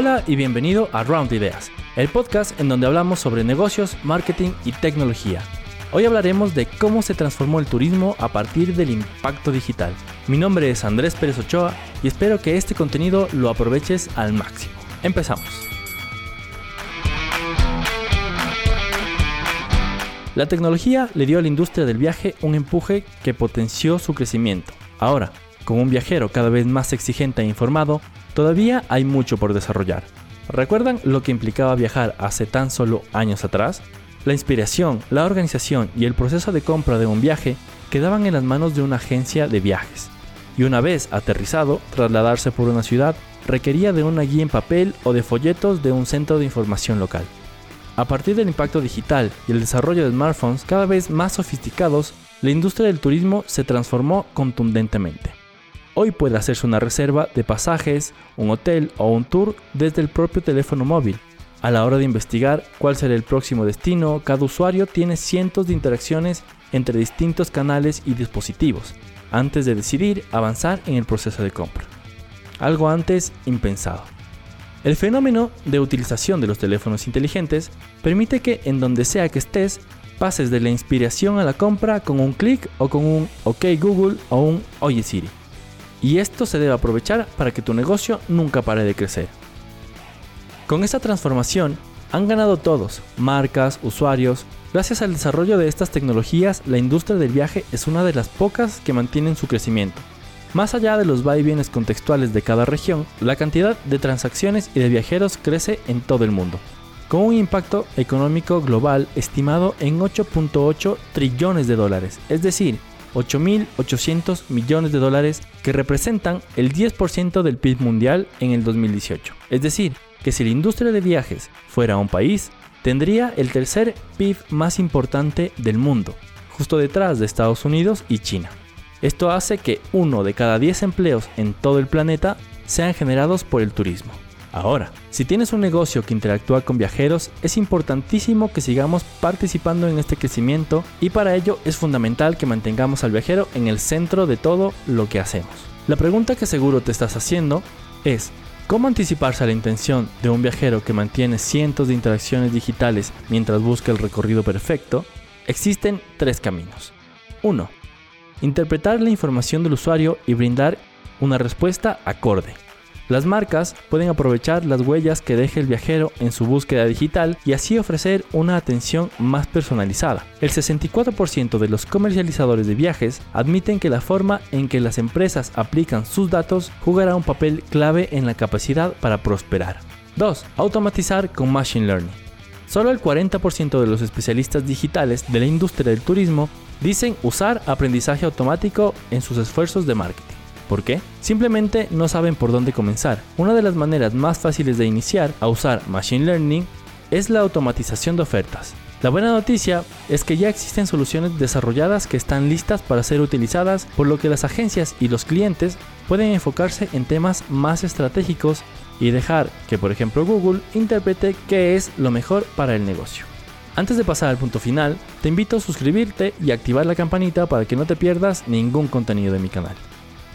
Hola y bienvenido a Round Ideas, el podcast en donde hablamos sobre negocios, marketing y tecnología. Hoy hablaremos de cómo se transformó el turismo a partir del impacto digital. Mi nombre es Andrés Pérez Ochoa y espero que este contenido lo aproveches al máximo. Empezamos. La tecnología le dio a la industria del viaje un empuje que potenció su crecimiento. Ahora, con un viajero cada vez más exigente e informado, todavía hay mucho por desarrollar. ¿Recuerdan lo que implicaba viajar hace tan solo años atrás? La inspiración, la organización y el proceso de compra de un viaje quedaban en las manos de una agencia de viajes. Y una vez aterrizado, trasladarse por una ciudad requería de una guía en papel o de folletos de un centro de información local. A partir del impacto digital y el desarrollo de smartphones cada vez más sofisticados, la industria del turismo se transformó contundentemente. Hoy puede hacerse una reserva de pasajes, un hotel o un tour desde el propio teléfono móvil. A la hora de investigar cuál será el próximo destino, cada usuario tiene cientos de interacciones entre distintos canales y dispositivos antes de decidir avanzar en el proceso de compra. Algo antes impensado. El fenómeno de utilización de los teléfonos inteligentes permite que en donde sea que estés, pases de la inspiración a la compra con un clic o con un OK Google o un Oye Siri. Y esto se debe aprovechar para que tu negocio nunca pare de crecer. Con esta transformación han ganado todos, marcas, usuarios. Gracias al desarrollo de estas tecnologías, la industria del viaje es una de las pocas que mantienen su crecimiento. Más allá de los vaivienes contextuales de cada región, la cantidad de transacciones y de viajeros crece en todo el mundo, con un impacto económico global estimado en 8.8 trillones de dólares, es decir, 8.800 millones de dólares que representan el 10% del PIB mundial en el 2018. Es decir, que si la industria de viajes fuera un país, tendría el tercer PIB más importante del mundo, justo detrás de Estados Unidos y China. Esto hace que uno de cada 10 empleos en todo el planeta sean generados por el turismo. Ahora, si tienes un negocio que interactúa con viajeros, es importantísimo que sigamos participando en este crecimiento y para ello es fundamental que mantengamos al viajero en el centro de todo lo que hacemos. La pregunta que seguro te estás haciendo es, ¿cómo anticiparse a la intención de un viajero que mantiene cientos de interacciones digitales mientras busca el recorrido perfecto? Existen tres caminos. 1 interpretar la información del usuario y brindar una respuesta acorde. Las marcas pueden aprovechar las huellas que deje el viajero en su búsqueda digital y así ofrecer una atención más personalizada. El 64% de los comercializadores de viajes admiten que la forma en que las empresas aplican sus datos jugará un papel clave en la capacidad para prosperar. 2. Automatizar con Machine Learning. Solo el 40% de los especialistas digitales de la industria del turismo Dicen usar aprendizaje automático en sus esfuerzos de marketing. ¿Por qué? Simplemente no saben por dónde comenzar. Una de las maneras más fáciles de iniciar a usar Machine Learning es la automatización de ofertas. La buena noticia es que ya existen soluciones desarrolladas que están listas para ser utilizadas, por lo que las agencias y los clientes pueden enfocarse en temas más estratégicos y dejar que, por ejemplo, Google interprete qué es lo mejor para el negocio. Antes de pasar al punto final, te invito a suscribirte y activar la campanita para que no te pierdas ningún contenido de mi canal.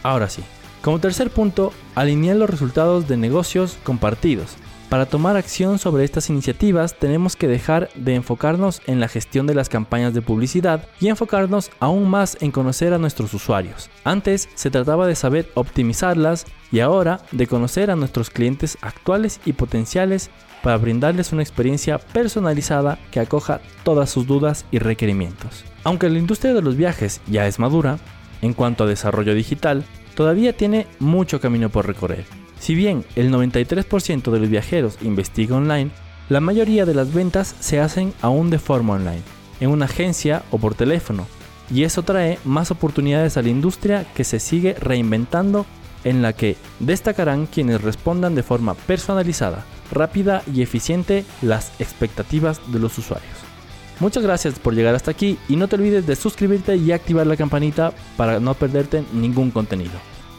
Ahora sí, como tercer punto, alinear los resultados de negocios compartidos. Para tomar acción sobre estas iniciativas tenemos que dejar de enfocarnos en la gestión de las campañas de publicidad y enfocarnos aún más en conocer a nuestros usuarios. Antes se trataba de saber optimizarlas y ahora de conocer a nuestros clientes actuales y potenciales para brindarles una experiencia personalizada que acoja todas sus dudas y requerimientos. Aunque la industria de los viajes ya es madura, en cuanto a desarrollo digital, todavía tiene mucho camino por recorrer. Si bien el 93% de los viajeros investiga online, la mayoría de las ventas se hacen aún de forma online, en una agencia o por teléfono, y eso trae más oportunidades a la industria que se sigue reinventando en la que destacarán quienes respondan de forma personalizada rápida y eficiente las expectativas de los usuarios. Muchas gracias por llegar hasta aquí y no te olvides de suscribirte y activar la campanita para no perderte ningún contenido.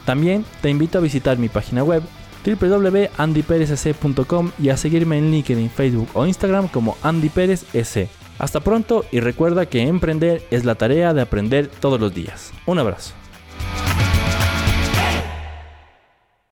También te invito a visitar mi página web www.andyperezc.com y a seguirme en LinkedIn, Facebook o Instagram como Andy Pérez. Hasta pronto y recuerda que emprender es la tarea de aprender todos los días. Un abrazo.